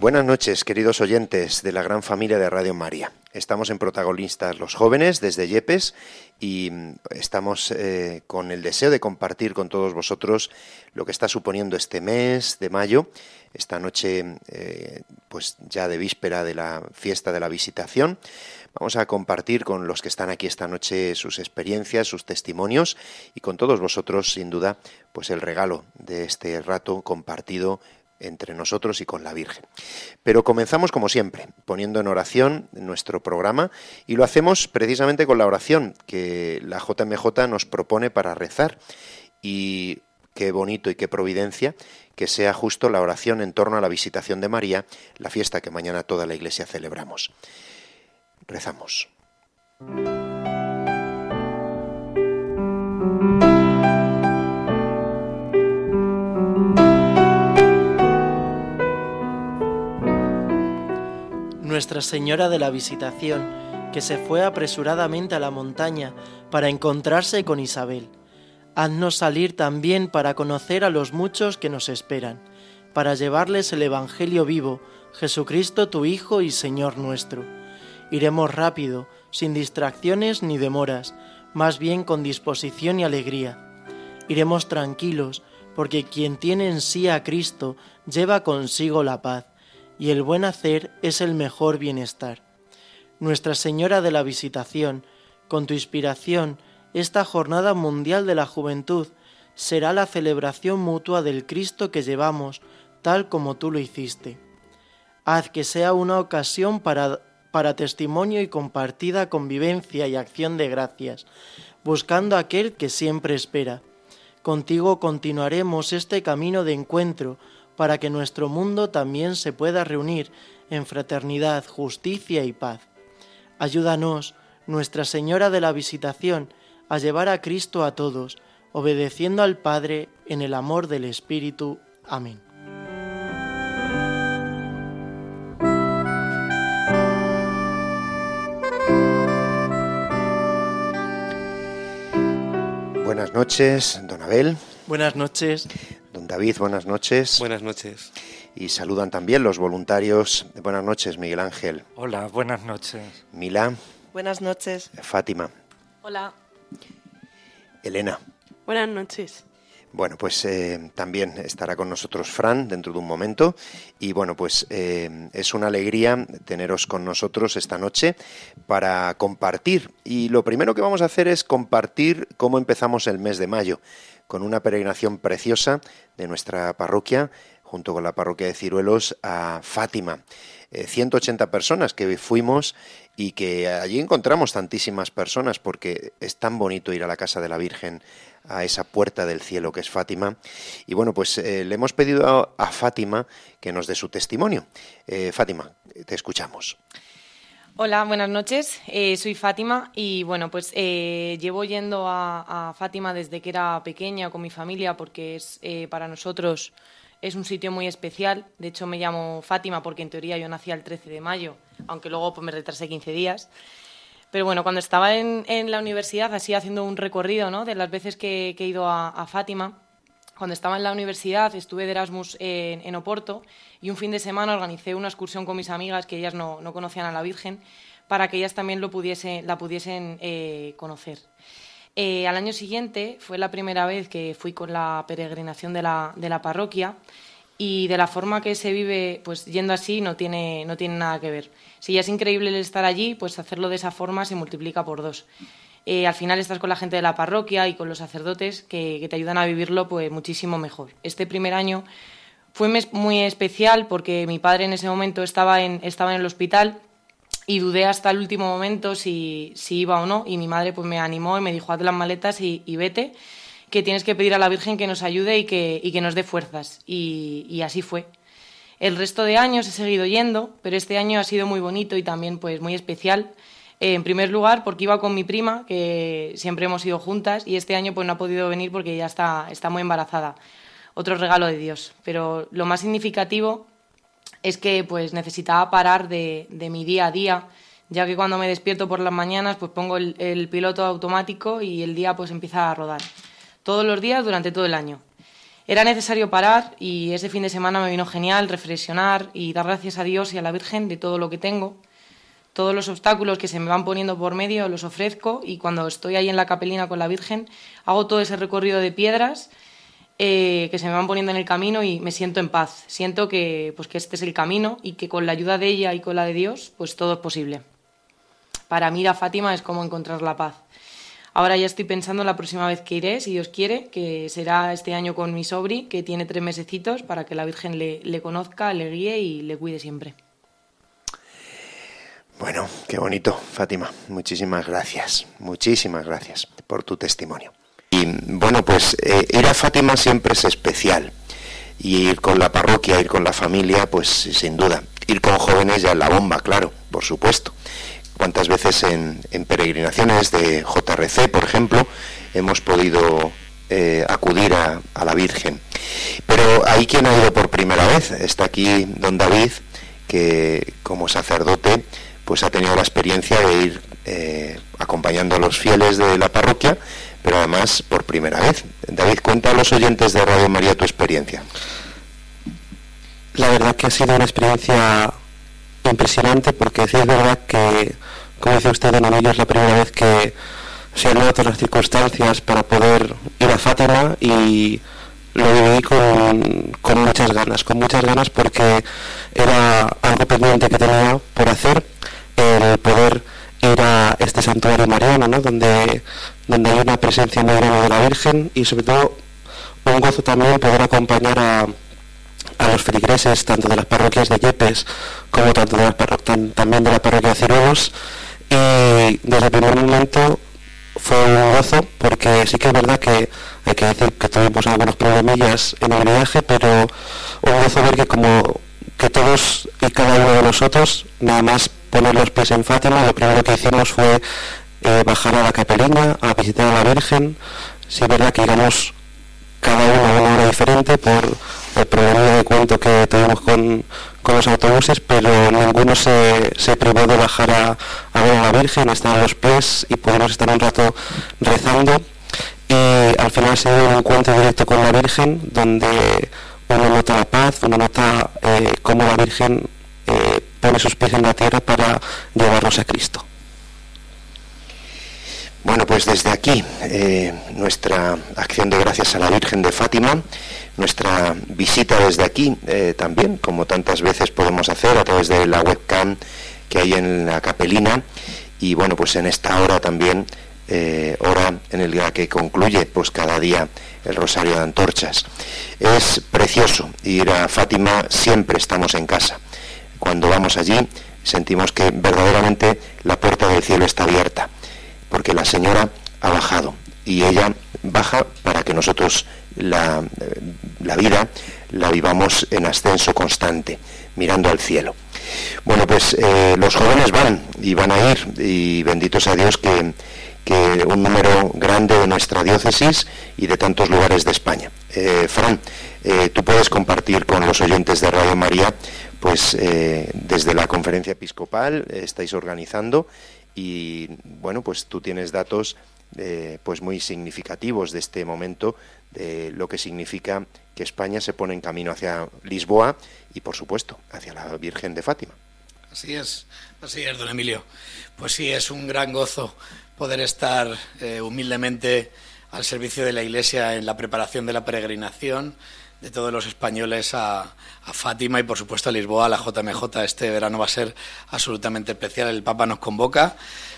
Buenas noches, queridos oyentes de la gran familia de Radio María. Estamos en protagonistas los jóvenes desde Yepes y mm, estamos eh, con el deseo de compartir con todos vosotros lo que está suponiendo este mes de mayo, esta noche eh, pues ya de víspera de la fiesta de la visitación. Vamos a compartir con los que están aquí esta noche sus experiencias, sus testimonios y con todos vosotros, sin duda, pues el regalo de este rato compartido entre nosotros y con la Virgen. Pero comenzamos como siempre, poniendo en oración nuestro programa y lo hacemos precisamente con la oración que la JMJ nos propone para rezar y qué bonito y qué providencia que sea justo la oración en torno a la visitación de María, la fiesta que mañana toda la Iglesia celebramos. Rezamos. Nuestra Señora de la Visitación, que se fue apresuradamente a la montaña para encontrarse con Isabel. Haznos salir también para conocer a los muchos que nos esperan, para llevarles el Evangelio vivo, Jesucristo tu Hijo y Señor nuestro. Iremos rápido, sin distracciones ni demoras, más bien con disposición y alegría. Iremos tranquilos, porque quien tiene en sí a Cristo lleva consigo la paz y el buen hacer es el mejor bienestar. Nuestra Señora de la Visitación, con tu inspiración, esta Jornada Mundial de la Juventud será la celebración mutua del Cristo que llevamos, tal como tú lo hiciste. Haz que sea una ocasión para, para testimonio y compartida convivencia y acción de gracias, buscando aquel que siempre espera. Contigo continuaremos este camino de encuentro, para que nuestro mundo también se pueda reunir en fraternidad, justicia y paz. Ayúdanos, Nuestra Señora de la Visitación, a llevar a Cristo a todos, obedeciendo al Padre en el amor del Espíritu. Amén. Buenas noches, don Abel. Buenas noches. Don David, buenas noches. Buenas noches. Y saludan también los voluntarios. Buenas noches, Miguel Ángel. Hola, buenas noches. Mila. Buenas noches. Fátima. Hola. Elena. Buenas noches. Bueno, pues eh, también estará con nosotros Fran dentro de un momento. Y bueno, pues eh, es una alegría teneros con nosotros esta noche para compartir. Y lo primero que vamos a hacer es compartir cómo empezamos el mes de mayo con una peregrinación preciosa de nuestra parroquia, junto con la parroquia de Ciruelos, a Fátima. 180 eh, personas que fuimos y que allí encontramos tantísimas personas porque es tan bonito ir a la casa de la Virgen, a esa puerta del cielo que es Fátima. Y bueno, pues eh, le hemos pedido a, Fátima que nos dé su testimonio. Eh, Fátima, te escuchamos. Hola, buenas noches. Soy Fátima y bueno, pues llevo yendo a, Fátima desde que era pequeña con mi familia porque es para nosotros es un sitio muy especial. De hecho, me llamo Fátima porque en teoría yo nací el 13 de mayo, aunque luego pues, me retrasé 15 días. Pero bueno, cuando estaba en, la universidad, así haciendo un recorrido ¿no? de las veces que, he ido a Fátima, cuando estaba en la universidad estuve de Erasmus en, Oporto y un fin de semana organicé una excursión con mis amigas que ellas no, conocían a la Virgen para que ellas también lo pudiese, la pudiesen eh, conocer. Eh, al año siguiente fue la primera vez que fui con la peregrinación de la, de la parroquia y de la forma que se vive, pues yendo así no tiene, no tiene nada que ver. Si ya es increíble el estar allí, pues hacerlo de esa forma se multiplica por dos. Eh, al final estás con la gente de la parroquia y con los sacerdotes que, te ayudan a vivirlo pues muchísimo mejor. Este primer año fue muy especial porque mi padre en ese momento estaba en, estaba en el hospital y dudé hasta el último momento si, si, iba o no y mi madre pues me animó y me dijo haz las maletas y, vete que tienes que pedir a la Virgen que nos ayude y que, y que nos dé fuerzas y, así fue. El resto de años he seguido yendo, pero este año ha sido muy bonito y también pues muy especial. En primer lugar porque iba con mi prima, que siempre hemos ido juntas y este año pues no ha podido venir porque ya está, está muy embarazada. Otro regalo de Dios. Pero lo más significativo es que pues necesitaba parar de, mi día a día, ya que cuando me despierto por las mañanas pues pongo el, piloto automático y el día pues empieza a rodar. Todos los días durante todo el año. Era necesario parar y ese fin de semana me vino genial reflexionar y dar gracias a Dios y a la Virgen de todo lo que tengo. Todos los obstáculos que se me van poniendo por medio los ofrezco y cuando estoy ahí en la capelina con la Virgen hago todo ese recorrido de piedras eh, que se me van poniendo en el camino y me siento en paz. Siento que, pues, que este es el camino y que con la ayuda de ella y con la de Dios, pues todo es posible. Para mí la Fátima es como encontrar la paz. Ahora ya estoy pensando la próxima vez que iré, si Dios quiere, que será este año con mi sobri, que tiene tres mesecitos, para que la Virgen le, le conozca, le guíe y le cuide siempre. Bueno, qué bonito, Fátima. Muchísimas gracias, muchísimas gracias por tu testimonio. Y bueno, pues eh, ir a Fátima siempre es especial. Y ir con la parroquia, ir con la familia, pues sin duda. Ir con jóvenes ya es la bomba, claro, por supuesto. Cuántas veces en, peregrinaciones de JRC, por ejemplo, hemos podido eh, acudir a, la Virgen. Pero hay quien ha ido por primera vez. Está aquí don David, que como sacerdote, pues ha tenido la experiencia de ir eh, acompañando a los fieles de la parroquia pero además por primera vez. David, cuenta a los oyentes de Radio María tu experiencia. La verdad que ha sido una experiencia impresionante porque sí es verdad que, como dice usted, en es la primera vez que se han dado todas las circunstancias para poder ir a Fátima y lo viví con, con, muchas ganas, con muchas ganas porque era algo pendiente que tenía por hacer, el poder ir a este santuario mariano, ¿no? donde donde hay una presencia muy grande de la Virgen y sobre todo un gozo también poder acompañar a, los feligreses tanto de las parroquias de Yepes como tanto de también de la parroquia de Ciruelos y desde el primer momento fue un gozo porque sí que es verdad que hay que decir que tuvimos algunos problemillas en el viaje pero un gozo ver que como que todos y cada uno de nosotros nada más poner los pies en Fátima lo primero que hicimos fue eh, bajar a la capelina, a visitar a la Virgen. Si es verdad que íbamos cada uno a una hora diferente por el problema de cuento que tuvimos con, los autobuses, pero ninguno se, se privó de bajar a, ver a la Virgen, a estar a los pies y podemos estar un rato rezando. Y al final se dio un encuentro directo con la Virgen, donde uno nota la paz, uno nota eh, cómo la Virgen pone sus pies en la tierra para llevarnos a Cristo. Bueno, pues desde aquí eh, nuestra acción de gracias a la Virgen de Fátima, nuestra visita desde aquí eh, también, como tantas veces podemos hacer a través de la webcam que hay en la capelina y bueno, pues en esta hora también, eh, hora en el día que concluye pues cada día el Rosario de Antorchas. Es precioso ir a Fátima, siempre estamos en casa. Cuando vamos allí sentimos que verdaderamente la puerta del cielo está abierta porque la señora ha bajado y ella baja para que nosotros la, la vida la vivamos en ascenso constante, mirando al cielo. Bueno, pues eh, los jóvenes van y van a ir y bendito sea Dios que, un número grande de nuestra diócesis y de tantos lugares de España. Eh, Fran, eh, tú puedes compartir con los oyentes de Radio María, pues desde la conferencia episcopal estáis organizando y bueno, pues tú tienes datos eh, pues muy significativos de este momento, de lo que significa que España se pone en camino hacia Lisboa y por supuesto hacia la Virgen de Fátima. Así es, así es, don Emilio. Pues sí, es un gran gozo poder estar eh, humildemente al servicio de la Iglesia en la preparación de la peregrinación de todos los españoles a, a, Fátima y por supuesto a Lisboa, a la JMJ. Este verano va a ser absolutamente especial. El Papa nos convoca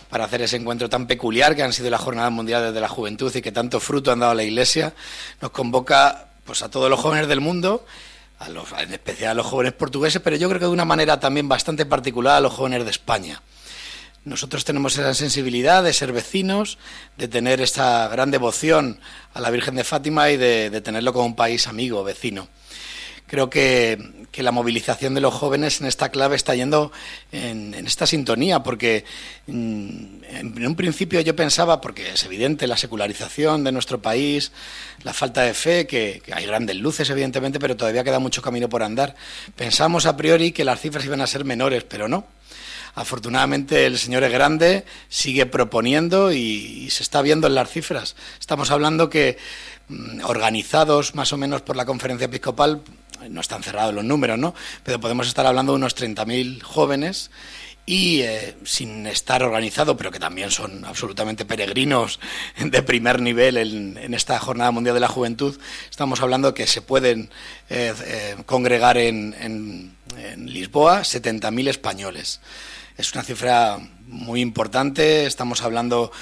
para hacer ese encuentro tan peculiar que han sido las Jornadas Mundiales de la Juventud y que tanto fruto han dado a la Iglesia. Nos convoca pues a todos los jóvenes del mundo en especial a los jóvenes portugueses, pero yo creo que de una manera también bastante particular a los jóvenes de España. Nosotros tenemos esa sensibilidad de ser vecinos, de tener esa gran devoción a la Virgen de Fátima y de, tenerlo como un país amigo, vecino. Creo que, la movilización de los jóvenes en esta clave está yendo en, esta sintonía, porque mm, en un principio yo pensaba, porque es evidente la secularización de nuestro país, la falta de fe, que, que, hay grandes luces evidentemente, pero todavía queda mucho camino por andar. Pensamos a priori que las cifras iban a ser menores, pero no. Afortunadamente el Señor es grande, sigue proponiendo y, se está viendo en las cifras. Estamos hablando que mm, organizados más o menos por la conferencia episcopal, no están cerrados los números, ¿no? Pero podemos estar hablando de unos 30.000 jóvenes y eh, sin estar organizado, pero que también son absolutamente peregrinos de primer nivel en, esta Jornada Mundial de la Juventud, estamos hablando que se pueden eh, eh, congregar en, en, en Lisboa 70.000 españoles. Es una cifra muy importante, estamos hablando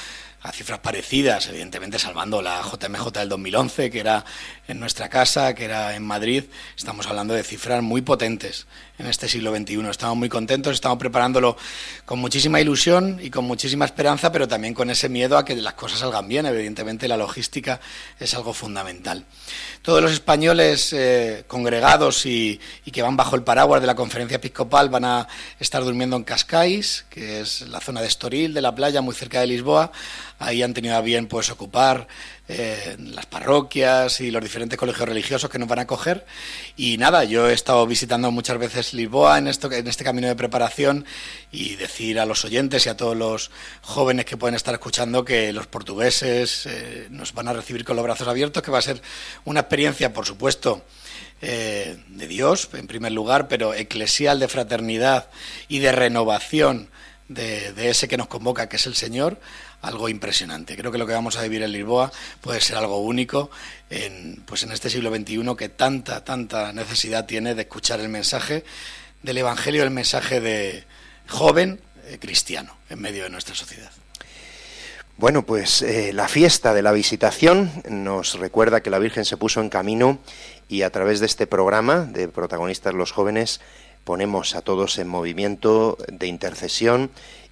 a cifras parecidas, evidentemente salvando la JMJ del 2011, que era en nuestra casa, que era en Madrid, estamos hablando de cifras muy potentes en este siglo XXI. Estamos muy contentos, estamos preparándolo con muchísima ilusión y con muchísima esperanza, pero también con ese miedo a que las cosas salgan bien. Evidentemente la logística es algo fundamental. Todos los españoles eh, congregados y, que van bajo el paraguas de la conferencia episcopal van a estar durmiendo en Cascais, que es la zona de Estoril, de la playa, muy cerca de Lisboa. Ahí han tenido a bien pues ocupar eh, las parroquias y los diferentes colegios religiosos que nos van a acoger. Y nada, yo he estado visitando muchas veces Lisboa en, esto, en este camino de preparación y decir a los oyentes y a todos los jóvenes que pueden estar escuchando que los portugueses eh, nos van a recibir con los brazos abiertos, que va a ser una experiencia, por supuesto, eh, de Dios, en primer lugar, pero eclesial de fraternidad y de renovación de, de, ese que nos convoca, que es el Señor, algo impresionante. Creo que lo que vamos a vivir en Lisboa puede ser algo único en, pues en este siglo XXI que tanta, tanta necesidad tiene de escuchar el mensaje del Evangelio, el mensaje de joven eh, cristiano en medio de nuestra sociedad. Bueno, pues eh, la fiesta de la visitación nos recuerda que la Virgen se puso en camino y a través de este programa de protagonistas los jóvenes ponemos a todos en movimiento de intercesión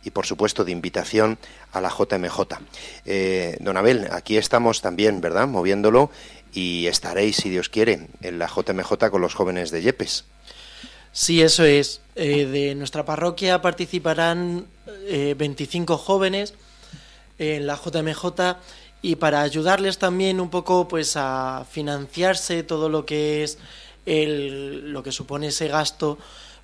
y por supuesto de invitación a la JMJ. Eh, don Abel, aquí estamos también, ¿verdad? Moviéndolo y estaréis, si Dios quiere, en la JMJ con los jóvenes de Yepes. Sí, eso es. Eh, de nuestra parroquia participarán 25 eh, jóvenes en la JMJ y para ayudarles también un poco pues a financiarse todo lo que es el, lo que supone ese gasto,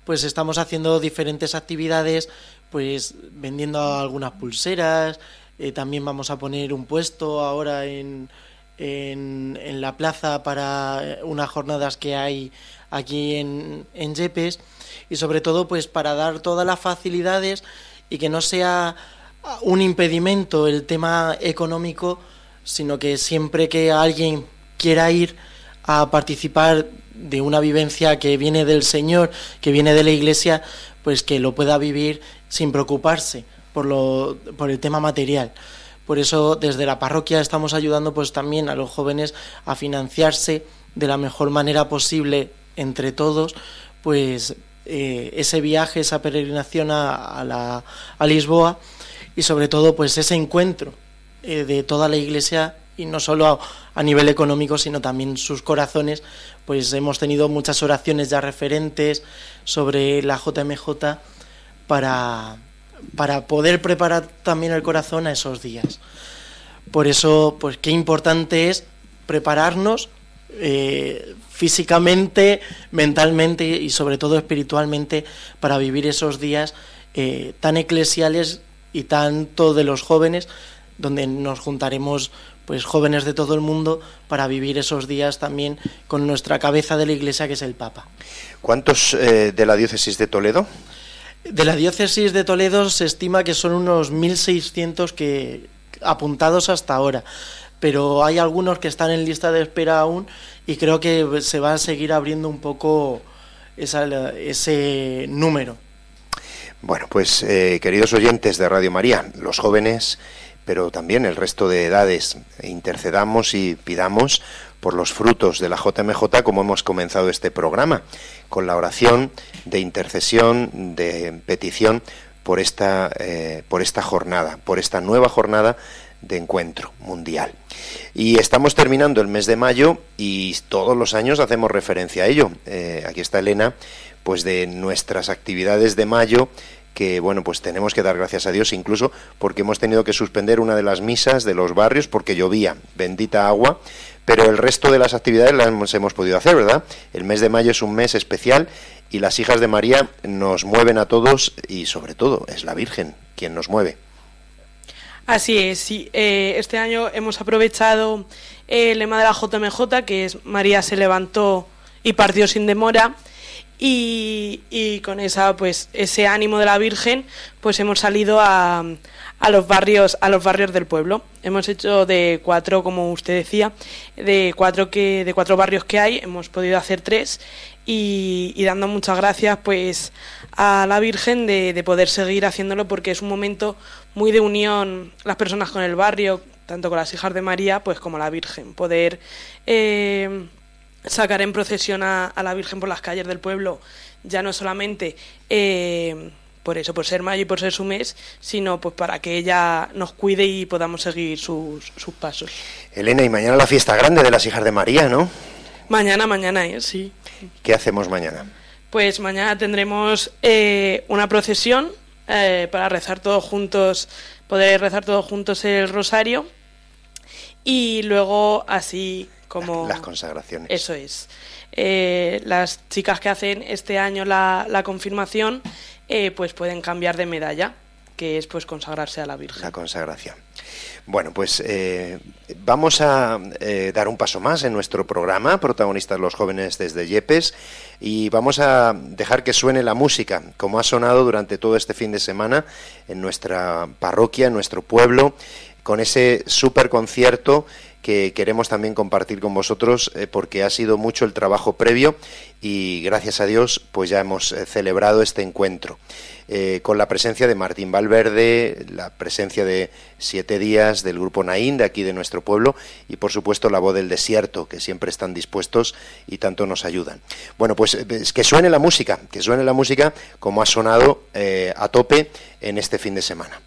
pues estamos haciendo diferentes actividades pues vendiendo algunas pulseras, eh, también vamos a poner un puesto ahora en, en, en, la plaza para unas jornadas que hay aquí en, en Yepes. Y sobre todo pues para dar todas las facilidades y que no sea un impedimento el tema económico, sino que siempre que alguien quiera ir a participar de una vivencia que viene del Señor, que viene de la Iglesia, pues que lo pueda vivir sin preocuparse por, lo, por el tema material. Por eso desde la parroquia estamos ayudando pues también a los jóvenes a financiarse de la mejor manera posible entre todos, pues eh, ese viaje, esa peregrinación a, la, a Lisboa y sobre todo pues ese encuentro eh, de toda la Iglesia y no solo a, a, nivel económico sino también sus corazones pues hemos tenido muchas oraciones ya referentes sobre la JMJ para, para poder preparar también el corazón a esos días. Por eso, pues qué importante es prepararnos eh, físicamente, mentalmente y sobre todo espiritualmente para vivir esos días eh, tan eclesiales y tanto de los jóvenes, donde nos juntaremos pues jóvenes de todo el mundo para vivir esos días también con nuestra cabeza de la Iglesia que es el Papa. ¿Cuántos eh, de la diócesis de Toledo? De la diócesis de Toledo se estima que son unos 1.600 que apuntados hasta ahora, pero hay algunos que están en lista de espera aún y creo que se va a seguir abriendo un poco ese número. Bueno, pues eh, queridos oyentes de Radio María, los jóvenes pero también el resto de edades. Intercedamos y pidamos por los frutos de la JMJ como hemos comenzado este programa, con la oración de intercesión, de petición por esta, eh, por esta jornada, por esta nueva jornada de encuentro mundial. Y estamos terminando el mes de mayo y todos los años hacemos referencia a ello. Eh, aquí está Elena, pues de nuestras actividades de mayo que bueno, pues tenemos que dar gracias a Dios incluso porque hemos tenido que suspender una de las misas de los barrios porque llovía, bendita agua, pero el resto de las actividades las hemos, podido hacer, ¿verdad? El mes de mayo es un mes especial y las hijas de María nos mueven a todos y sobre todo es la Virgen quien nos mueve. Así es, sí. Eh, este año hemos aprovechado el lema de la JMJ, que es María se levantó y partió sin demora. Y, y, con esa pues ese ánimo de la Virgen pues hemos salido a, a los barrios a los barrios del pueblo. Hemos hecho de cuatro como usted decía de cuatro que de cuatro barrios que hay hemos podido hacer tres y, dando muchas gracias pues a la Virgen de, de, poder seguir haciéndolo porque es un momento muy de unión las personas con el barrio tanto con las hijas de María pues como la Virgen. Poder eh, sacar en procesión a, a, la Virgen por las calles del pueblo, ya no solamente eh, por eso, por ser mayo y por ser su mes, sino pues para que ella nos cuide y podamos seguir sus, sus pasos. Elena, y mañana la fiesta grande de las hijas de María, ¿no? Mañana, mañana es, sí. ¿Qué hacemos mañana? Pues mañana tendremos eh, una procesión eh, para rezar todos juntos, poder rezar todos juntos el rosario y luego así como... Las consagraciones. Eso es. Eh, las chicas que hacen este año la, la confirmación eh, pues pueden cambiar de medalla, que es pues consagrarse a la Virgen. La consagración. Bueno, pues eh, vamos a eh, dar un paso más en nuestro programa, protagonistas los jóvenes desde Yepes, y vamos a dejar que suene la música, como ha sonado durante todo este fin de semana en nuestra parroquia, en nuestro pueblo, con ese super concierto que queremos también compartir con vosotros eh, porque ha sido mucho el trabajo previo y gracias a Dios pues ya hemos eh, celebrado este encuentro eh, con la presencia de Martín Valverde, la presencia de Siete Días del grupo Naín de aquí de nuestro pueblo y por supuesto la voz del desierto que siempre están dispuestos y tanto nos ayudan. Bueno pues que suene la música, que suene la música como ha sonado a tope en este fin de semana.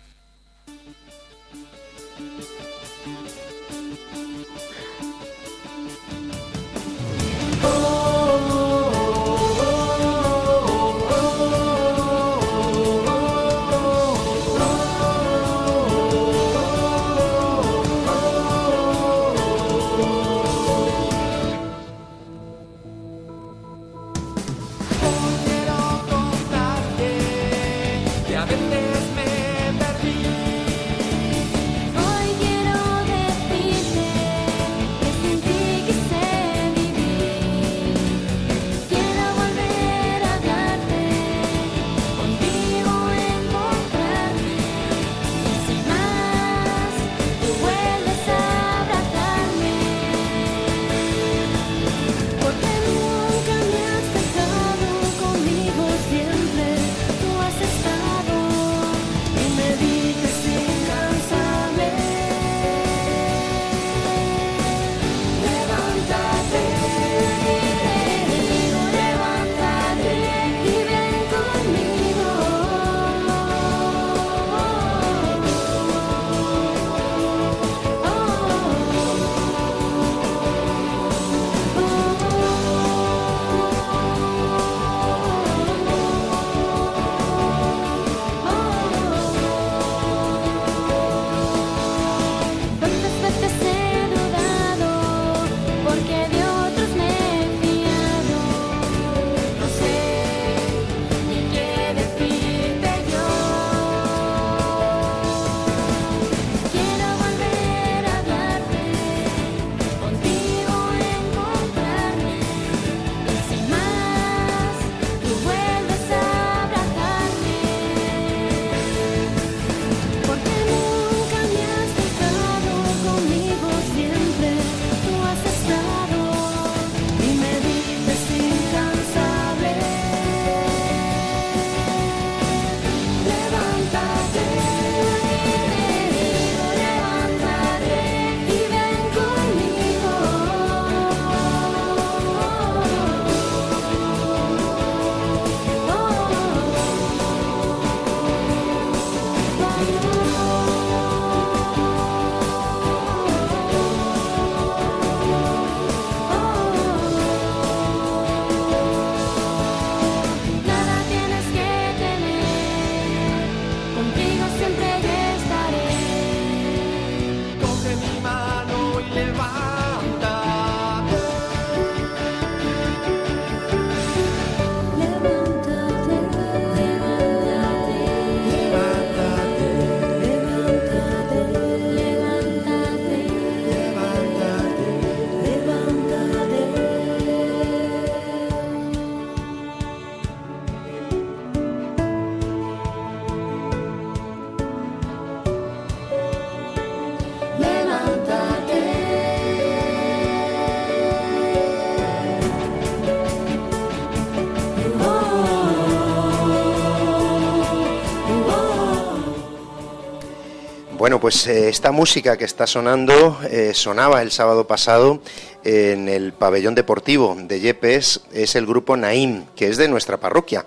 Pues eh, esta música que está sonando eh, sonaba el sábado pasado en el pabellón deportivo de Yepes, es el grupo Naim, que es de nuestra parroquia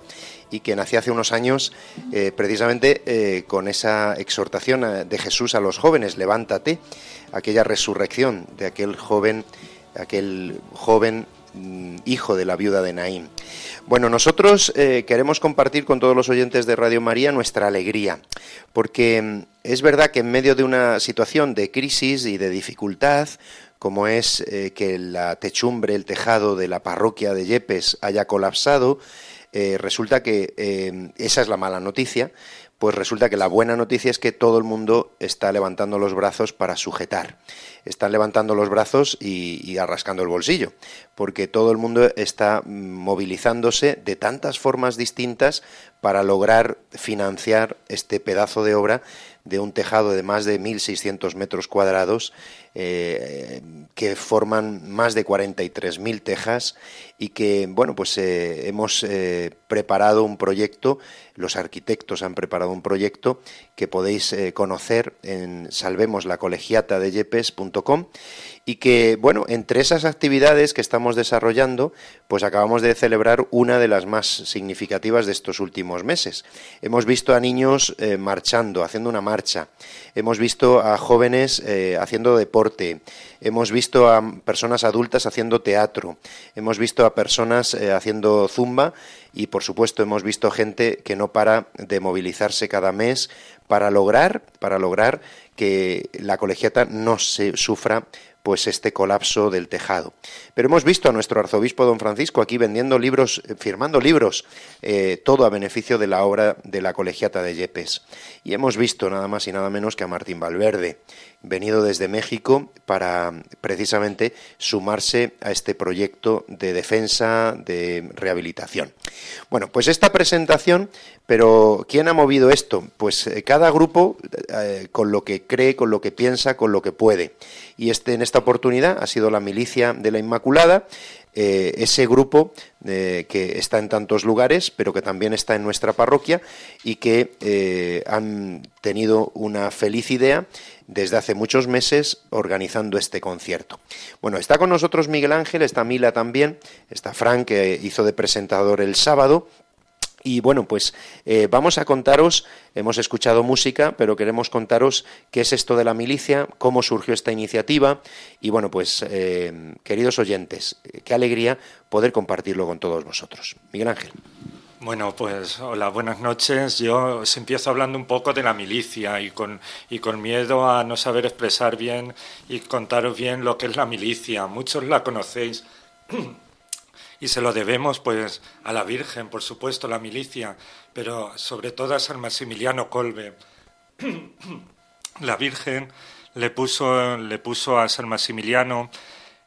y que nació hace unos años eh, precisamente con esa exhortación de Jesús a los jóvenes, levántate, aquella resurrección de aquel joven, aquel joven hijo de la viuda de Naim. Bueno, nosotros eh, queremos compartir con todos los oyentes de Radio María nuestra alegría, porque mm, es verdad que en medio de una situación de crisis y de dificultad, como es eh, que la techumbre, el tejado de la parroquia de Yepes haya colapsado, eh, resulta que esa es la mala noticia, pues resulta que la buena noticia es que todo el mundo está levantando los brazos para sujetar. Están levantando los brazos y, arrascando el bolsillo, porque todo el mundo está movilizándose de tantas formas distintas para lograr financiar este pedazo de obra de un tejado de más de 1.600 metros cuadrados eh, que forman más de 43.000 tejas y que, bueno, pues eh, hemos eh, preparado un proyecto, los arquitectos han preparado un proyecto que podéis conocer en salvemoslacolegiatadeyepes.com y que, bueno, entre esas actividades que estamos desarrollando, pues acabamos de celebrar una de las más significativas de estos últimos meses. Hemos visto a niños marchando, haciendo una marcha, hemos visto a jóvenes haciendo deporte, hemos visto a personas adultas haciendo teatro, hemos visto a personas eh, haciendo zumba y por supuesto hemos visto gente que no para de movilizarse cada mes para lograr, para lograr que la colegiata no se sufra pues este colapso del tejado. Pero hemos visto a nuestro arzobispo don Francisco aquí vendiendo libros, eh, firmando libros, eh, todo a beneficio de la obra de la colegiata de Yepes. Y hemos visto nada más y nada menos que a Martín Valverde, venido desde México para precisamente sumarse a este proyecto de defensa, de rehabilitación. Bueno, pues esta presentación, pero ¿quién ha movido esto? Pues eh, cada grupo con lo que cree, con lo que piensa, con lo que puede. Y este, en esta oportunidad ha sido la milicia de la Inmaculada, eh, ese grupo eh, que está en tantos lugares, pero que también está en nuestra parroquia y que eh, han tenido una feliz idea desde hace muchos meses organizando este concierto. Bueno, está con nosotros Miguel Ángel, está Mila también, está Frank, que hizo de presentador el sábado, y bueno, pues eh, vamos a contaros, hemos escuchado música, pero queremos contaros qué es esto de la milicia, cómo surgió esta iniciativa y bueno, pues eh, queridos oyentes, eh, qué alegría poder compartirlo con todos vosotros. Miguel Ángel. Bueno, pues hola, buenas noches. Yo os empiezo hablando un poco de la milicia y con, y con miedo a no saber expresar bien y contaros bien lo que es la milicia. Muchos la conocéis y se lo debemos pues a la Virgen, por supuesto, la milicia, pero sobre todo a San Maximiliano Colbe. la Virgen le puso, le puso a San Maximiliano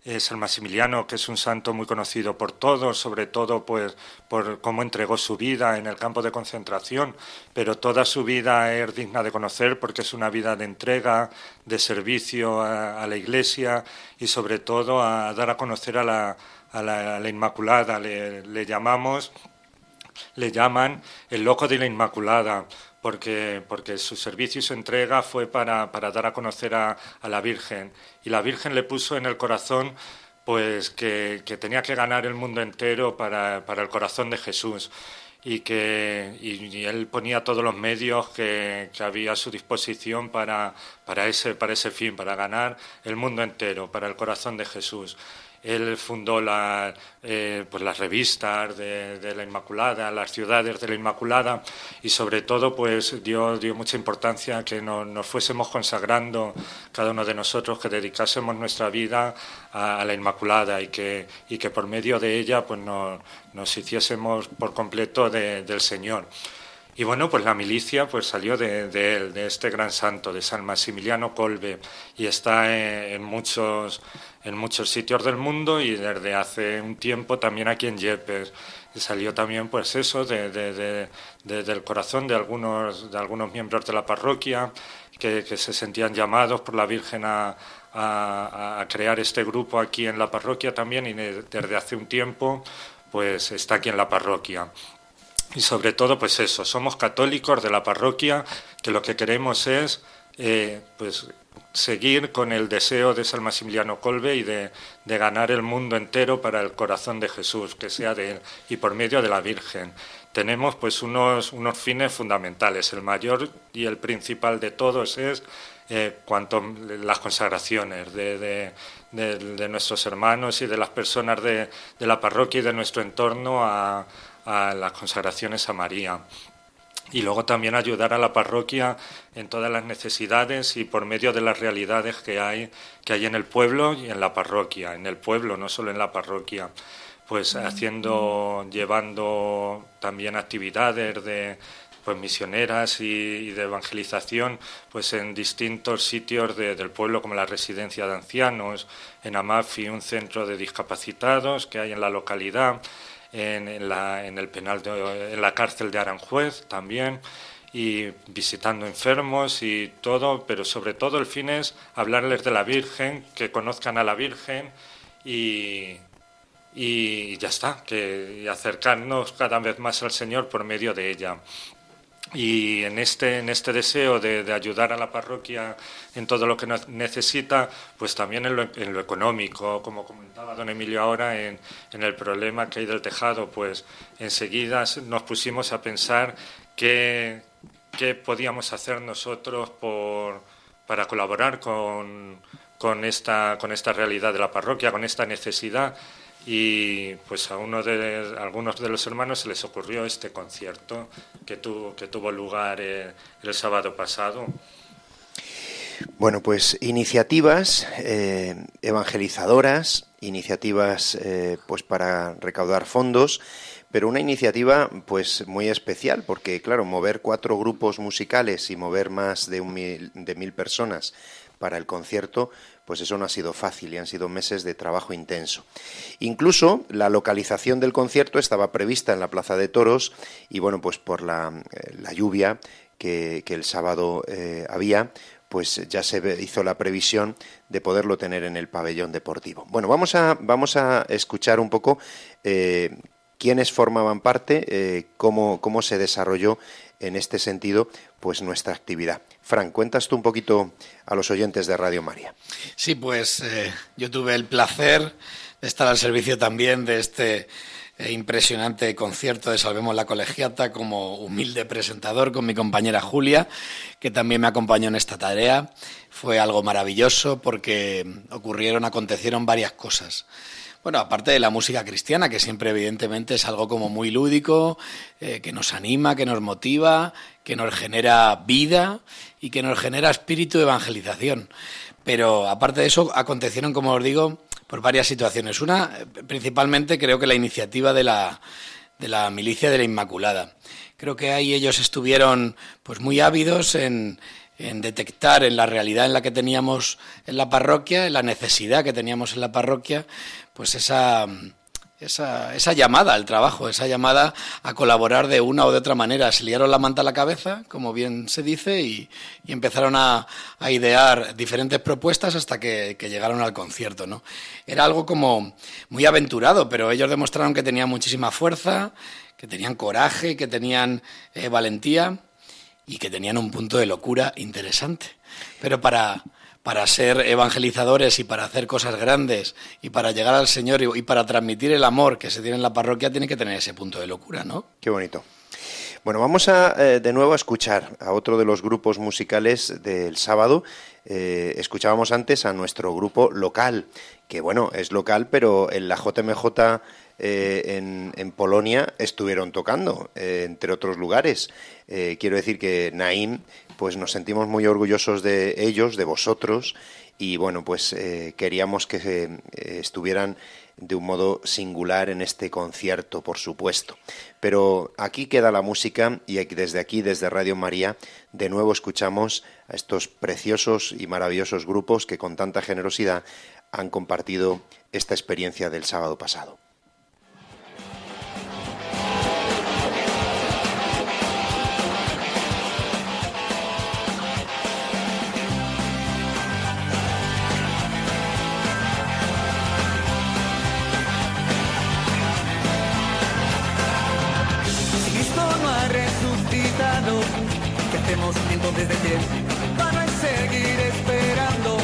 eh, San Maximiliano, que es un santo muy conocido por todos, sobre todo pues por cómo entregó su vida en el campo de concentración, pero toda su vida es digna de conocer porque es una vida de entrega, de servicio a la Iglesia y sobre todo a dar a conocer a la, a la, Inmaculada, le, llamamos, le llaman el loco de la Inmaculada, porque, porque su servicio y su entrega fue para, dar a conocer a, la Virgen. Y la Virgen le puso en el corazón pues que, tenía que ganar el mundo entero para, el corazón de Jesús y que y, él ponía todos los medios que, que había a su disposición para, para, ese, para ese fin, para ganar el mundo entero, para el corazón de Jesús. Él fundó la, eh, pues las revistas de, la Inmaculada, las ciudades de la Inmaculada y sobre todo pues dio, dio mucha importancia a que nos fuésemos consagrando cada uno de nosotros, que dedicásemos nuestra vida a, la Inmaculada y que, y que por medio de ella pues nos, hiciésemos por completo del Señor. Y bueno, pues la milicia pues salió de, él, de este gran santo, de San Maximiliano Colbe, y está en, muchos, en muchos sitios del mundo y desde hace un tiempo también aquí en Yepes. Y salió también pues eso de, del corazón de algunos, de algunos miembros de la parroquia que, se sentían llamados por la Virgen a, a crear este grupo aquí en la parroquia también y desde hace un tiempo pues está aquí en la parroquia. Y sobre todo, pues eso, somos católicos de la parroquia, que lo que queremos es eh, pues seguir con el deseo de San Maximiliano Colbe y de, ganar el mundo entero para el corazón de Jesús, que sea de él y por medio de la Virgen. Tenemos pues unos, unos fines fundamentales. El mayor y el principal de todos es eh, cuanto las consagraciones de, de, nuestros hermanos y de las personas de, la parroquia y de nuestro entorno a, a las consagraciones a María. Y luego también ayudar a la parroquia en todas las necesidades y por medio de las realidades que hay que hay en el pueblo y en la parroquia, en el pueblo, no solo en la parroquia, pues haciendo llevando también actividades de pues misioneras y, de evangelización pues en distintos sitios del pueblo como la residencia de ancianos, en Amafi un centro de discapacitados que hay en la localidad, en, la, en el penal en la cárcel de Aranjuez también y visitando enfermos y todo, pero sobre todo el fin es hablarles de la Virgen, que conozcan a la Virgen y, y ya está, que y acercarnos cada vez más al Señor por medio de ella. Y en este, en este deseo de, ayudar a la parroquia en todo lo que necesita, pues también en lo, en lo económico, como comentaba don Emilio ahora, en, en, el problema que hay del tejado, pues enseguida nos pusimos a pensar qué, qué podíamos hacer nosotros por, para colaborar con, con, esta, con esta realidad de la parroquia, con esta necesidad y pues a uno de algunos de los hermanos se les ocurrió este concierto que, que tuvo lugar eh, el sábado pasado. Bueno, pues iniciativas eh, evangelizadoras, iniciativas eh, pues para recaudar fondos, pero una iniciativa pues muy especial porque claro mover cuatro grupos musicales y mover más de un mil, de mil personas para el concierto pues eso no ha sido fácil y han sido meses de trabajo intenso. Incluso la localización del concierto estaba prevista en la Plaza de Toros y bueno, pues por la, eh, lluvia que, el sábado eh, había, pues ya se hizo la previsión de poderlo tener en el pabellón deportivo. Bueno, vamos a, vamos a escuchar un poco eh, quiénes formaban parte, cómo, cómo se desarrolló en este sentido pues nuestra actividad. Fran, cuentas tú un poquito a los oyentes de Radio María. Sí, pues eh, yo tuve el placer de estar al servicio también de este eh, impresionante concierto de Salvemos la Colegiata como humilde presentador con mi compañera Julia, que también me acompañó en esta tarea. Fue algo maravilloso porque ocurrieron, acontecieron varias cosas. Bueno, aparte de la música cristiana, que siempre evidentemente es algo como muy lúdico, eh, que nos anima, que nos motiva, que nos genera vida y que nos genera espíritu de evangelización. Pero aparte de eso, acontecieron, como os digo, por varias situaciones. Una, principalmente, creo que la iniciativa de la, de la milicia de la Inmaculada. Creo que ahí ellos estuvieron pues muy ávidos en, en detectar en la realidad en la que teníamos en la parroquia, en la necesidad que teníamos en la parroquia, pues esa, esa, esa, llamada al trabajo, esa llamada a colaborar de una o de otra manera. Se liaron la manta a la cabeza, como bien se dice, y, empezaron a, idear diferentes propuestas hasta que, llegaron al concierto. ¿no? Era algo como muy aventurado, pero ellos demostraron que tenían muchísima fuerza, que tenían coraje, que tenían eh, valentía y que tenían un punto de locura interesante. Pero para, para ser evangelizadores y para hacer cosas grandes y para llegar al Señor y, para transmitir el amor que se tiene en la parroquia, tiene que tener ese punto de locura, ¿no? Qué bonito. Bueno, vamos a, eh, de nuevo a escuchar a otro de los grupos musicales del sábado. Eh, escuchábamos antes a nuestro grupo local, que bueno, es local, pero en la JMJ eh, en, Polonia estuvieron tocando, entre otros lugares. quiero decir que Naim pues nos sentimos muy orgullosos de ellos, de vosotros, y bueno, pues eh, queríamos que eh, estuvieran de un modo singular en este concierto, por supuesto. Pero aquí queda la música y desde aquí, desde Radio María, de nuevo escuchamos a estos preciosos y maravillosos grupos que con tanta generosidad han compartido esta experiencia del sábado pasado. Entonces de pie. Vano es seguir esperando.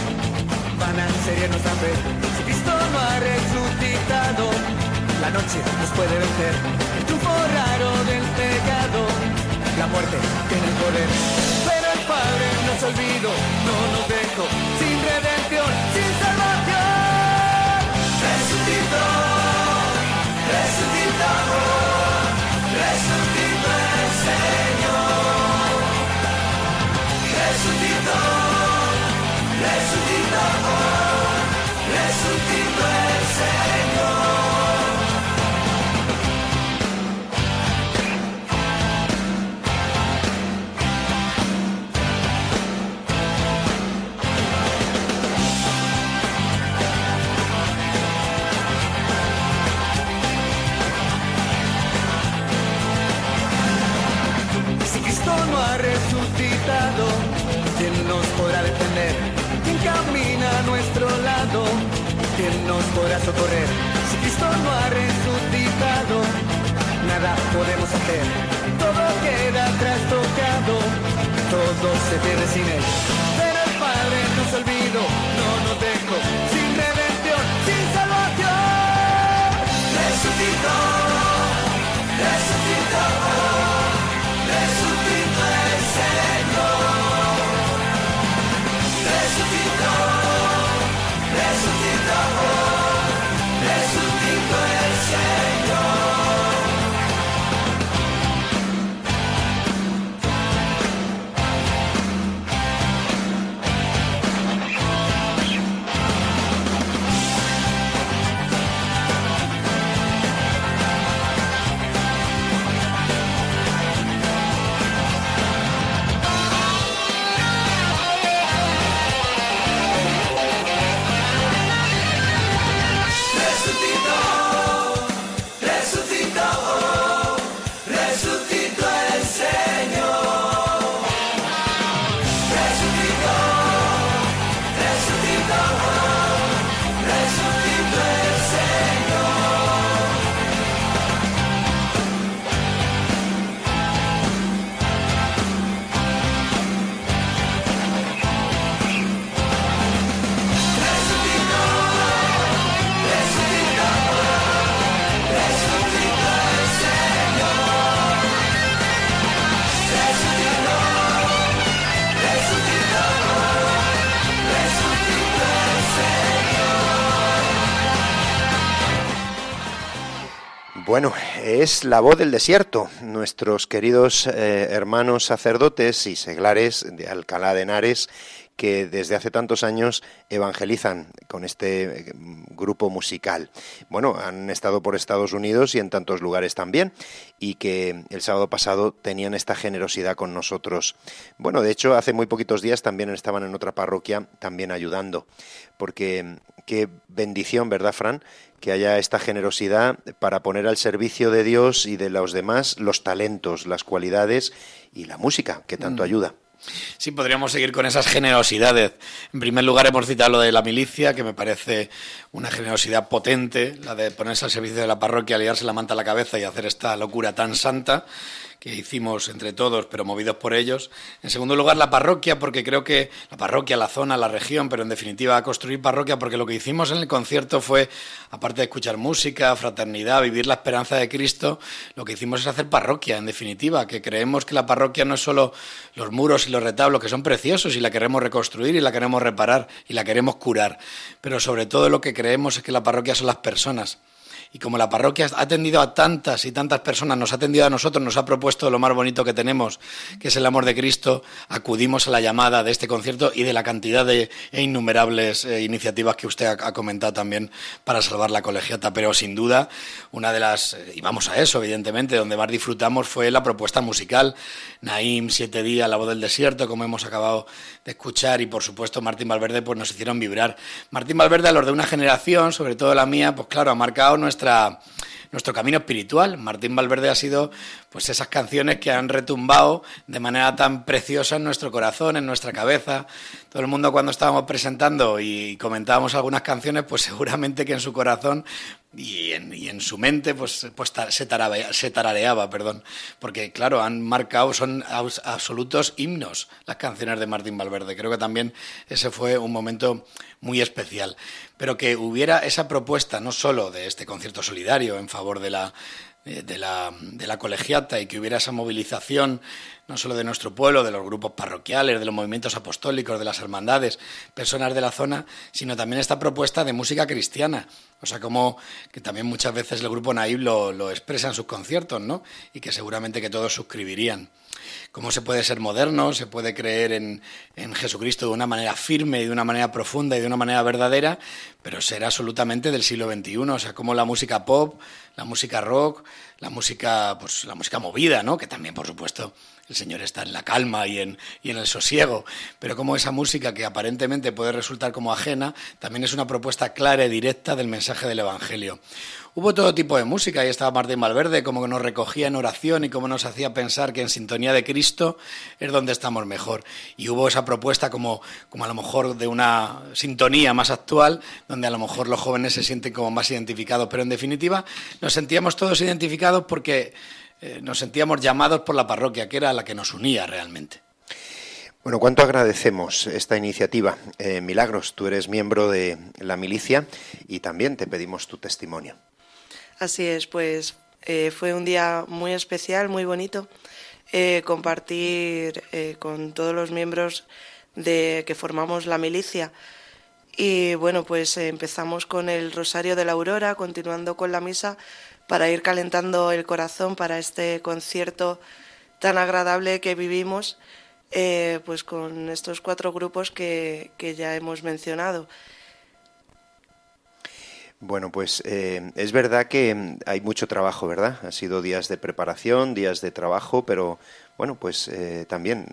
Van a seriarnos a fe. Si Cristo no ha resucitado, la noche nos puede vencer. El triunfo raro del pecado, la muerte tiene el poder. Pero el Padre nos olvidó, no nos dejó sin redención, sin salvación. Resucitó, nuestro lado? ¿Quién nos podrá socorrer? Si Cristo no ha resucitado, nada podemos hacer. Todo queda trastocado, todo se pierde sin él. Pero el Padre nos olvidó, no nos dejó sin redención, sin salvación. Resucitó. Es la voz del desierto. Nuestros queridos eh, hermanos sacerdotes y seglares de Alcalá de Henares que desde hace tantos años evangelizan con este eh, grupo musical. Bueno, han estado por Estados Unidos y en tantos lugares también, y que el sábado pasado tenían esta generosidad con nosotros. Bueno, de hecho, hace muy poquitos días también estaban en otra parroquia, también ayudando, porque qué bendición, ¿verdad, Fran? Que haya esta generosidad para poner al servicio de Dios y de los demás los talentos, las cualidades y la música, que tanto ayuda. Sí, podríamos seguir con esas generosidades. En primer lugar, hemos citado lo de la milicia, que me parece una generosidad potente, la de ponerse al servicio de la parroquia, liarse la manta a la cabeza y hacer esta locura tan santa que hicimos entre todos, pero movidos por ellos. En segundo lugar, la parroquia, porque creo que la parroquia, la zona, la región, pero en definitiva construir parroquia, porque lo que hicimos en el concierto fue, aparte de escuchar música, fraternidad, vivir la esperanza de Cristo, lo que hicimos es hacer parroquia, en definitiva, que creemos que la parroquia no es solo los muros y los retablos, que son preciosos y la queremos reconstruir y la queremos reparar y la queremos curar, pero sobre todo lo que creemos es que la parroquia son las personas. Y como la parroquia ha atendido a tantas y tantas personas, nos ha atendido a nosotros, nos ha propuesto lo más bonito que tenemos, que es el amor de Cristo, acudimos a la llamada de este concierto y de la cantidad de e innumerables eh, iniciativas que usted ha, comentado también para salvar la colegiata. Pero sin duda, una de las, eh, y vamos a eso, evidentemente, donde más disfrutamos fue la propuesta musical. Naim, Siete Días, La Voz del Desierto, como hemos acabado de escuchar, y por supuesto Martín Valverde, pues nos hicieron vibrar. Martín Valverde, a los de una generación, sobre todo la mía, pues claro, ha marcado nuestra nuestro camino espiritual. Martín Valverde ha sido pues esas canciones que han retumbado de manera tan preciosa en nuestro corazón, en nuestra cabeza. Todo el mundo cuando estábamos presentando y comentábamos algunas canciones, pues seguramente que en su corazón y en, su mente pues, pues se, se, tarareaba, perdón, porque claro, han marcado, son absolutos himnos las canciones de Martín Valverde. Creo que también ese fue un momento muy especial. Pero que hubiera esa propuesta no solo de este concierto solidario en favor de la, de la, de la colegiata y que hubiera esa movilización no solo de nuestro pueblo, de los grupos parroquiales, de los movimientos apostólicos, de las hermandades, personas de la zona, sino también esta propuesta de música cristiana. O sea, como que también muchas veces el grupo Naib lo, expresa en sus conciertos, ¿no? Y que seguramente que todos suscribirían cómo se puede ser moderno, se puede creer en, Jesucristo de una manera firme y de una manera profunda y de una manera verdadera, pero ser absolutamente del siglo XXI, o sea, como la música pop, la música rock, la música, pues la música movida, ¿no? Que también, por supuesto, el Señor está en la calma y en, y en el sosiego, pero como esa música que aparentemente puede resultar como ajena, también es una propuesta clara y directa del mensaje del Evangelio. Hubo todo tipo de música, ahí estaba Martín Valverde, como que nos recogía en oración y como nos hacía pensar que en sintonía de Cristo es donde estamos mejor. Y hubo esa propuesta como, como a lo mejor de una sintonía más actual, donde a lo mejor los jóvenes se sienten como más identificados, pero en definitiva nos sentíamos todos identificados porque eh, nos sentíamos llamados por la parroquia, que era la que nos unía realmente. Bueno, ¿cuánto agradecemos esta iniciativa? Eh, Milagros, tú eres miembro de la milicia y también te pedimos tu testimonio. Así es, pues eh, fue un día muy especial, muy bonito, compartir con todos los miembros de que formamos la milicia. Y bueno, pues empezamos con el Rosario de la Aurora, continuando con la misa, para ir calentando el corazón para este concierto tan agradable que vivimos eh, pues con estos cuatro grupos que, ya hemos mencionado. Bueno, pues eh, es verdad que hay mucho trabajo, ¿verdad? Han sido días de preparación, días de trabajo, pero bueno, pues eh, también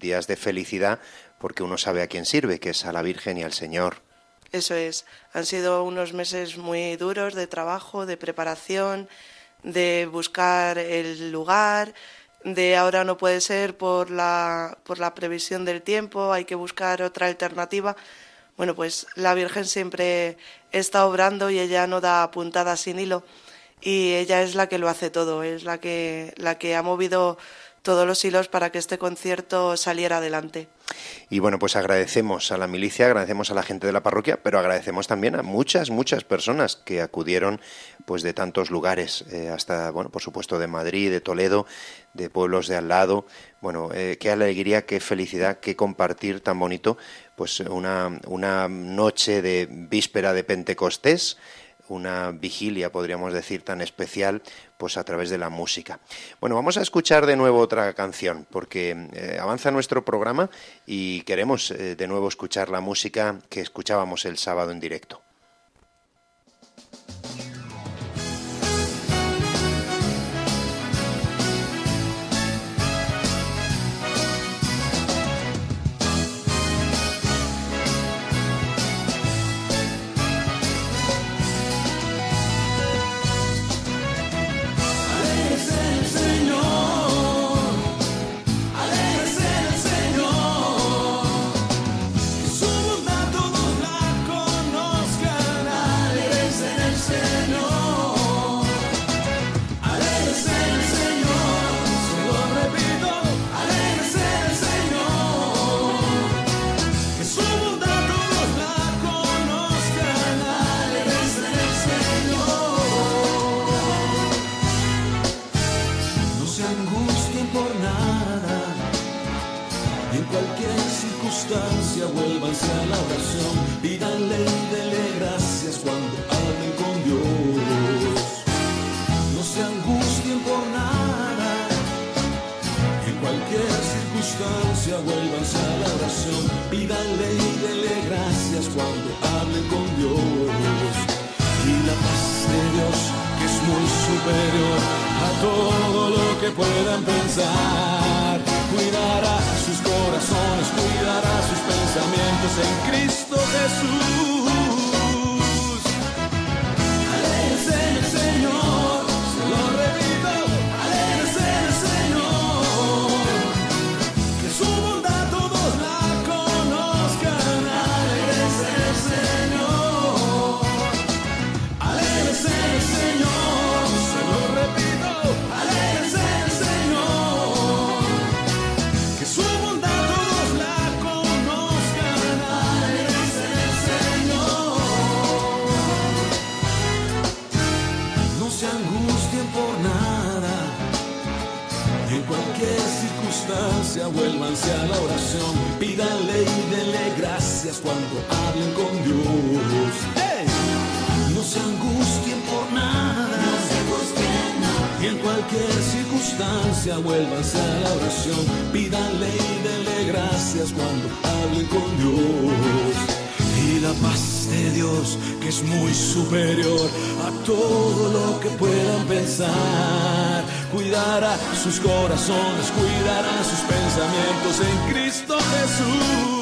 días de felicidad porque uno sabe a quién sirve, que es a la Virgen y al Señor. Eso es, han sido unos meses muy duros de trabajo, de preparación, de buscar el lugar, de ahora no puede ser por la, por la previsión del tiempo, hay que buscar otra alternativa. Bueno, pues la Virgen siempre está obrando y ella no da puntada sin hilo y ella es la que lo hace todo, es la que, la que ha movido todos los hilos para que este concierto saliera adelante. Y bueno, pues agradecemos a la milicia, agradecemos a la gente de la parroquia, pero agradecemos también a muchas, muchas personas que acudieron pues de tantos lugares, eh, hasta, bueno, por supuesto de Madrid, de Toledo, de pueblos de al lado. Bueno, eh, qué alegría, qué felicidad, qué compartir tan bonito, pues una, una noche de víspera de Pentecostés, una vigilia, podríamos decir, tan especial, pues a través de la música. Bueno, vamos a escuchar de nuevo otra canción, porque eh, avanza nuestro programa y queremos eh, de nuevo escuchar la música que escuchábamos el sábado en directo. Vuélvanse a la oración. Pídanle y denle gracias cuando hablen con Dios. ¡Hey! No se angustien por nada. Y en cualquier circunstancia, vuélvanse a la oración. Pídanle y denle gracias cuando hablen con Dios. Y la paz de Dios, es muy superior a todo lo que puedan pensar, cuidará sus corazones, cuidará sus pensamientos en Cristo Jesús.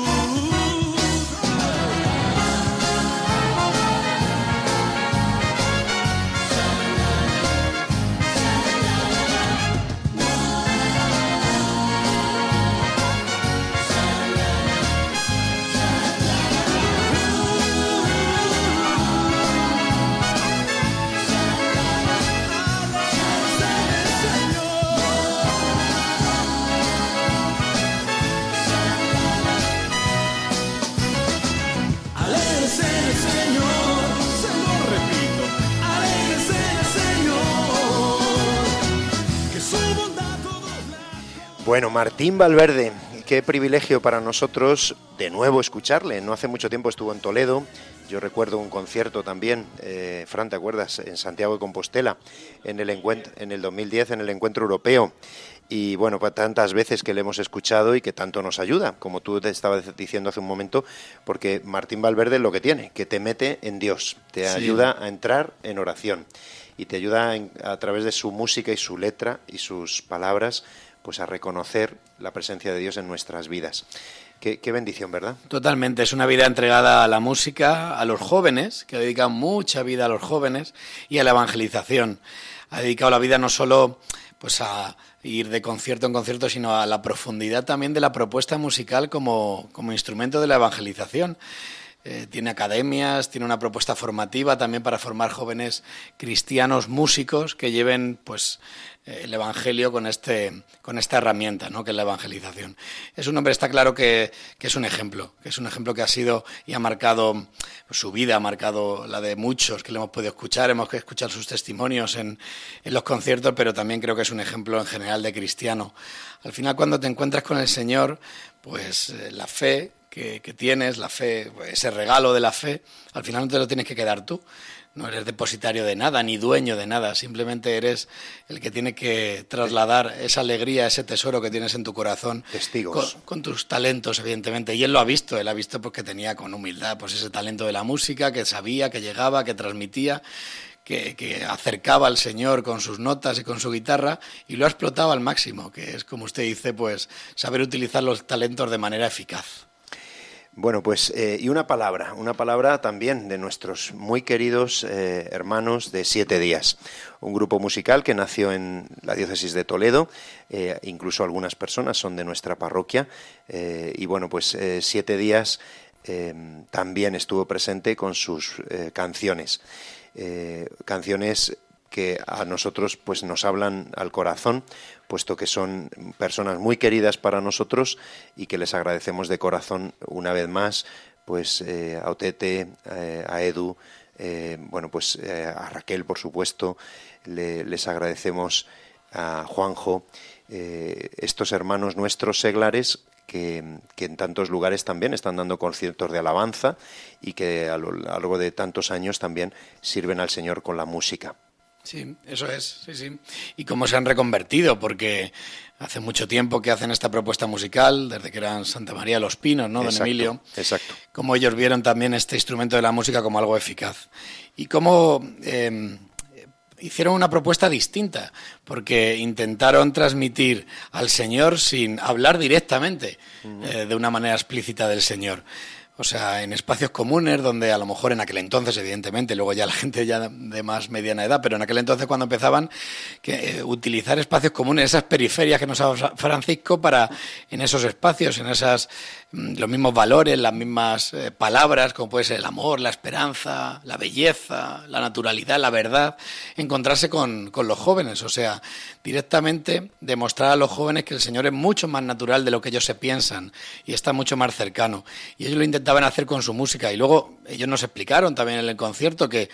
Bueno, Martín Valverde, qué privilegio para nosotros de nuevo escucharle. No hace mucho tiempo estuvo en Toledo. Yo recuerdo un concierto también, eh, Fran, ¿te acuerdas? En Santiago de Compostela, en el, en el 2010, en el encuentro europeo. Y bueno, pues tantas veces que le hemos escuchado y que tanto nos ayuda, como tú te estabas diciendo hace un momento, porque Martín Valverde lo que tiene, que te mete en Dios, te Sí. ayuda a entrar en oración y te ayuda a través de su música y su letra y sus palabras, pues a reconocer la presencia de Dios en nuestras vidas. Qué, qué bendición, ¿verdad? Totalmente, es una vida entregada a la música, a los jóvenes, que dedican mucha vida a los jóvenes y a la evangelización. Ha dedicado la vida no solo pues a ir de concierto en concierto, sino a la profundidad también de la propuesta musical como, como instrumento de la evangelización. Eh, tiene academias, tiene una propuesta formativa también para formar jóvenes cristianos músicos que lleven pues eh, el evangelio con este con esta herramienta, ¿no? que es la evangelización. Es un hombre está claro que, que es un ejemplo, que es un ejemplo que ha sido y ha marcado su vida, ha marcado la de muchos que le hemos podido escuchar, hemos que escuchar sus testimonios en, en los conciertos, pero también creo que es un ejemplo en general de cristiano. Al final cuando te encuentras con el Señor, pues eh, la fe que, que tienes, la fe, ese regalo de la fe, al final no te lo tienes que quedar tú. No eres depositario de nada, ni dueño de nada, simplemente eres el que tiene que trasladar esa alegría, ese tesoro que tienes en tu corazón. Testigos. Con, con tus talentos, evidentemente. Y él lo ha visto, él ha visto porque tenía con humildad pues ese talento de la música, que sabía, que llegaba, que transmitía, que, que acercaba al Señor con sus notas y con su guitarra, y lo ha explotado al máximo, que es, como usted dice, pues saber utilizar los talentos de manera eficaz. Bueno, pues eh, y una palabra, una palabra también de nuestros muy queridos eh, hermanos de Siete Días, un grupo musical que nació en la diócesis de Toledo, eh, incluso algunas personas son de nuestra parroquia, y bueno, pues Siete Días también estuvo presente con sus canciones, canciones que a nosotros pues nos hablan al corazón, puesto que son personas muy queridas para nosotros y que les agradecemos de corazón una vez más, pues eh, a Otete, eh, a Edu, eh, bueno pues a Raquel por supuesto, le- les agradecemos a Juanjo, estos hermanos nuestros seglares que, que en tantos lugares también están dando conciertos de alabanza y que a lo largo de tantos años también sirven al Señor con la música. Sí, eso es, sí, sí. Y cómo se han reconvertido, porque hace mucho tiempo que hacen esta propuesta musical, desde que eran Santa María los Pinos, ¿no, don Exacto, Emilio? Exacto. Cómo ellos vieron también este instrumento de la música como algo eficaz. Y cómo eh, hicieron una propuesta distinta, porque intentaron transmitir al Señor sin hablar directamente, eh, de una manera explícita del Señor. O sea, en espacios comunes donde a lo mejor en aquel entonces, evidentemente, luego ya la gente ya de más mediana edad, pero en aquel entonces cuando empezaban, que eh, utilizar espacios comunes, esas periferias que nos habla Francisco para en esos espacios, en esas los mismos valores, las mismas eh, palabras, como puede ser el amor, la esperanza, la belleza, la naturalidad, la verdad, encontrarse con, con los jóvenes, o sea, directamente demostrar a los jóvenes que el Señor es mucho más natural de lo que ellos se piensan y está mucho más cercano. Y ellos lo intentaban hacer con su música y luego ellos nos explicaron también en el concierto que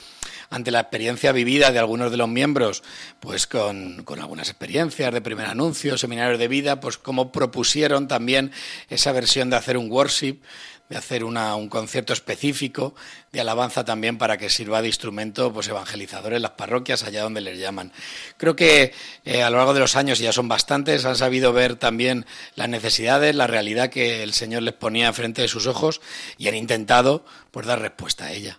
ante la experiencia vivida de algunos de los miembros, pues con, con algunas experiencias de primer anuncio, seminarios de vida, pues como propusieron también esa versión de hacer un worship, de hacer una, un concierto específico de alabanza también para que sirva de instrumento pues evangelizador en las parroquias allá donde les llaman. Creo que eh, a lo largo de los años, y ya son bastantes, han sabido ver también las necesidades, la realidad que el Señor les ponía frente de sus ojos y han intentado pues dar respuesta a ella.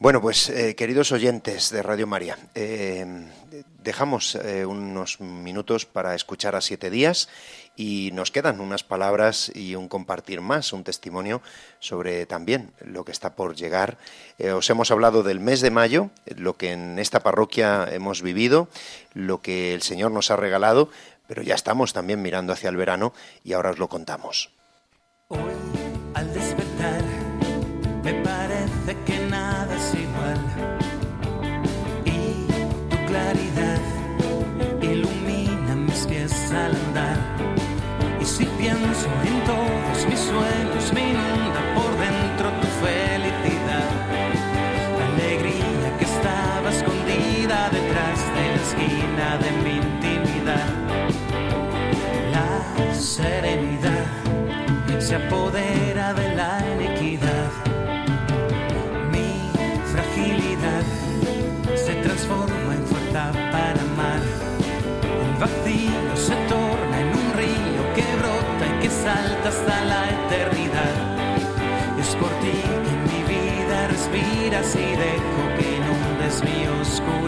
Bueno, pues eh, queridos oyentes de Radio María, eh, dejamos eh, unos minutos para escuchar a siete días y nos quedan unas palabras y un compartir más, un testimonio sobre también lo que está por llegar. os hemos hablado del mes de mayo, lo que en esta parroquia hemos vivido, lo que el Señor nos ha regalado, pero ya estamos también mirando hacia el verano y ahora os lo contamos. Hoy, al despertar, me parece que si pienso en todos mis sueños, me inunda por dentro tu felicidad. La alegría que estaba escondida detrás de la esquina de mi intimidad. La serenidad se apodera de y dejo que inundes mi oscuridad. Mirando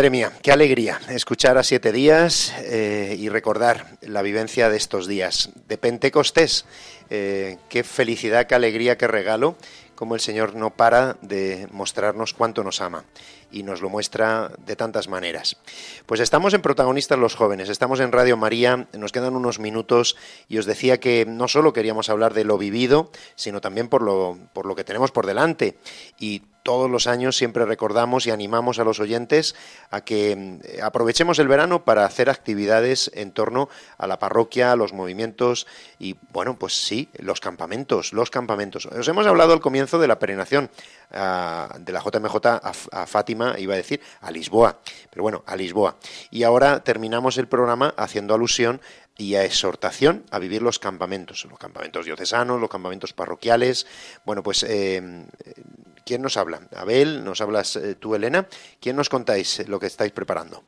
Madre mía, qué alegría escuchar a siete días eh, y recordar la vivencia de estos días de Pentecostés. Eh, qué felicidad, qué alegría, qué regalo, como el Señor no para de mostrarnos cuánto nos ama y nos lo muestra de tantas maneras. Pues estamos en Protagonistas los Jóvenes, estamos en Radio María, nos quedan unos minutos y os decía que no solo queríamos hablar de lo vivido, sino también por lo, por lo que tenemos por delante. Y todos los años siempre recordamos y animamos a los oyentes a que mm, aprovechemos el verano para hacer actividades en torno a la parroquia, a los movimientos y, bueno, pues sí, los campamentos, los campamentos. Os hemos hablado al comienzo de la peregrinación de la JMJ a, a Fátima, iba a decir, a Lisboa, pero bueno, a Lisboa. Y ahora terminamos el programa haciendo alusión y a exhortación a vivir los campamentos, los campamentos diocesanos, los campamentos parroquiales. Bueno, pues, eh, ¿quién nos habla? Abel, ¿nos hablas eh, tú, Elena? ¿Quién nos contáis lo que estáis preparando?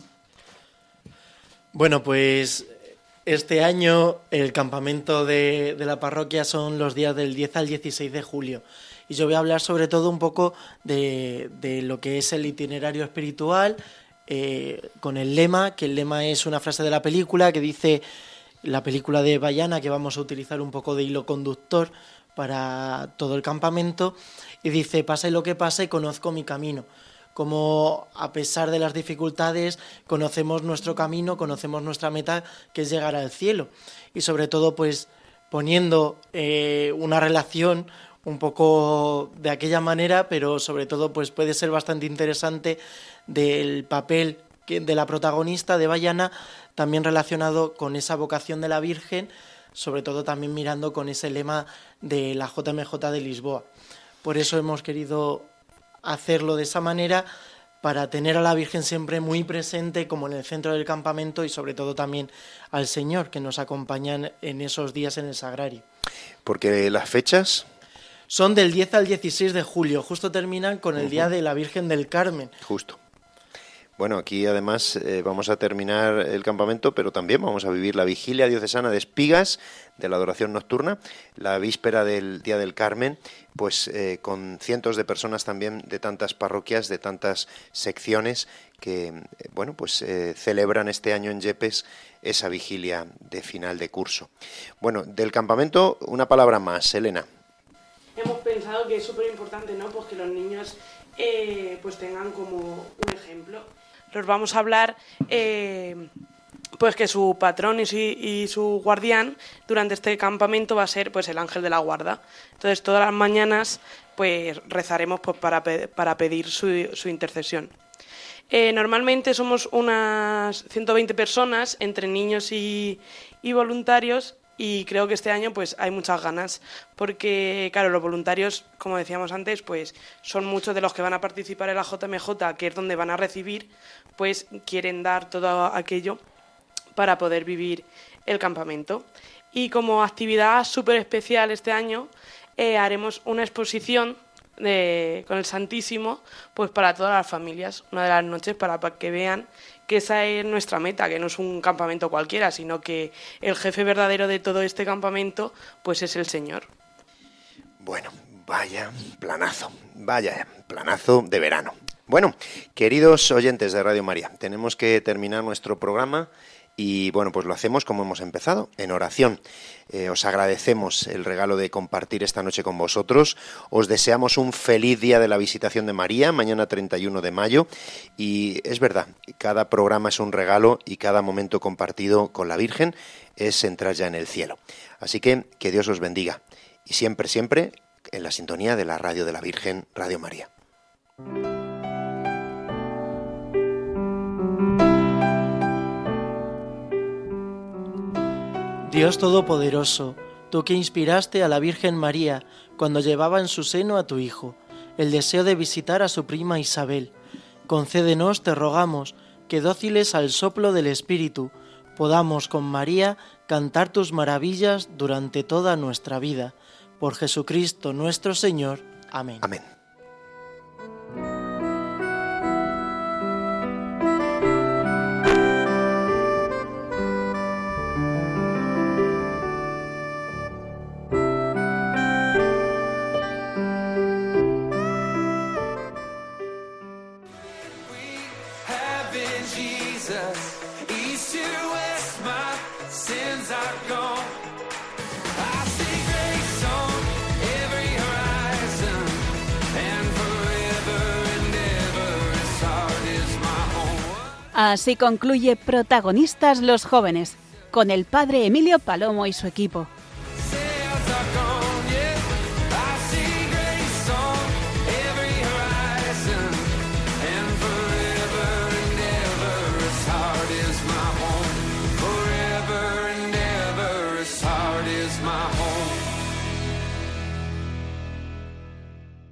Bueno, pues este año el campamento de, la parroquia son los días del 10 al 16 de julio. Y yo voy a hablar sobre todo un poco de, de lo que es el itinerario espiritual, eh, con el lema, que el lema es una frase de la película que dice la película de Bayana, que vamos a utilizar un poco de hilo conductor para todo el campamento, y dice, pase lo que pase, conozco mi camino. como a pesar de las dificultades conocemos nuestro camino, conocemos nuestra meta, que es llegar al cielo. Y sobre todo, pues poniendo eh, una relación un poco de aquella manera, pero sobre todo, pues puede ser bastante interesante del papel de la protagonista de Bayana, también relacionado con esa vocación de la Virgen, sobre todo también mirando con ese lema de la JMJ de Lisboa. Por eso hemos querido hacerlo de esa manera para tener a la Virgen siempre muy presente como en el centro del campamento y sobre todo también al Señor que nos acompañan en esos días en el sagrario. Porque las fechas son del 10 al 16 de julio, justo terminan con el Día de la Virgen del Carmen. Justo. Bueno, aquí además eh, vamos a terminar el campamento, pero también vamos a vivir la vigilia diocesana de Espigas de la adoración nocturna, la víspera del Día del Carmen, pues eh, con cientos de personas también de tantas parroquias, de tantas secciones que, eh, bueno, pues celebran este año en Yepes esa vigilia de final de curso. Bueno, del campamento una palabra más, Elena. Hemos pensado que es súper importante, ¿no? Pues que los niños pues tengan como un ejemplo los vamos a hablar eh, pues que su patrón y su, guardián durante este campamento va a ser pues el ángel de la guarda. Entonces todas las mañanas pues rezaremos pues, para, para pedir su, intercesión. Eh, normalmente somos unas 120 personas entre niños y, y voluntarios y creo que este año pues hay muchas ganas porque claro los voluntarios como decíamos antes pues son muchos de los que van a participar en la JMJ que es donde van a recibir pues quieren dar todo aquello para poder vivir el campamento. Y como actividad súper especial este año eh, haremos una exposición con el Santísimo pues para todas las familias una de las noches para que vean que esa es nuestra meta, que no es un campamento cualquiera, sino que el jefe verdadero de todo este campamento, pues es el Señor. Bueno, vaya planazo, vaya planazo de verano. Bueno, queridos oyentes de Radio María, tenemos que terminar nuestro programa y bueno, pues lo hacemos como hemos empezado, en oración. Eh, os agradecemos el regalo de compartir esta noche con vosotros. Os deseamos un feliz día de la visitación de María, mañana 31 de mayo. Y es verdad, cada programa es un regalo y cada momento compartido con la Virgen es entrar ya en el cielo. Así que que Dios os bendiga. Y siempre, siempre en la sintonía de la radio de la Virgen, Radio María. Dios Todopoderoso, tú que inspiraste a la Virgen María cuando llevaba en su seno a tu Hijo, el deseo de visitar a su prima Isabel, concédenos, te rogamos, que dóciles al soplo del Espíritu, podamos con María cantar tus maravillas durante toda nuestra vida. Por Jesucristo nuestro Señor. Amén. Amén. Así concluye Protagonistas los jóvenes, con el padre Emilio Palomo y su equipo.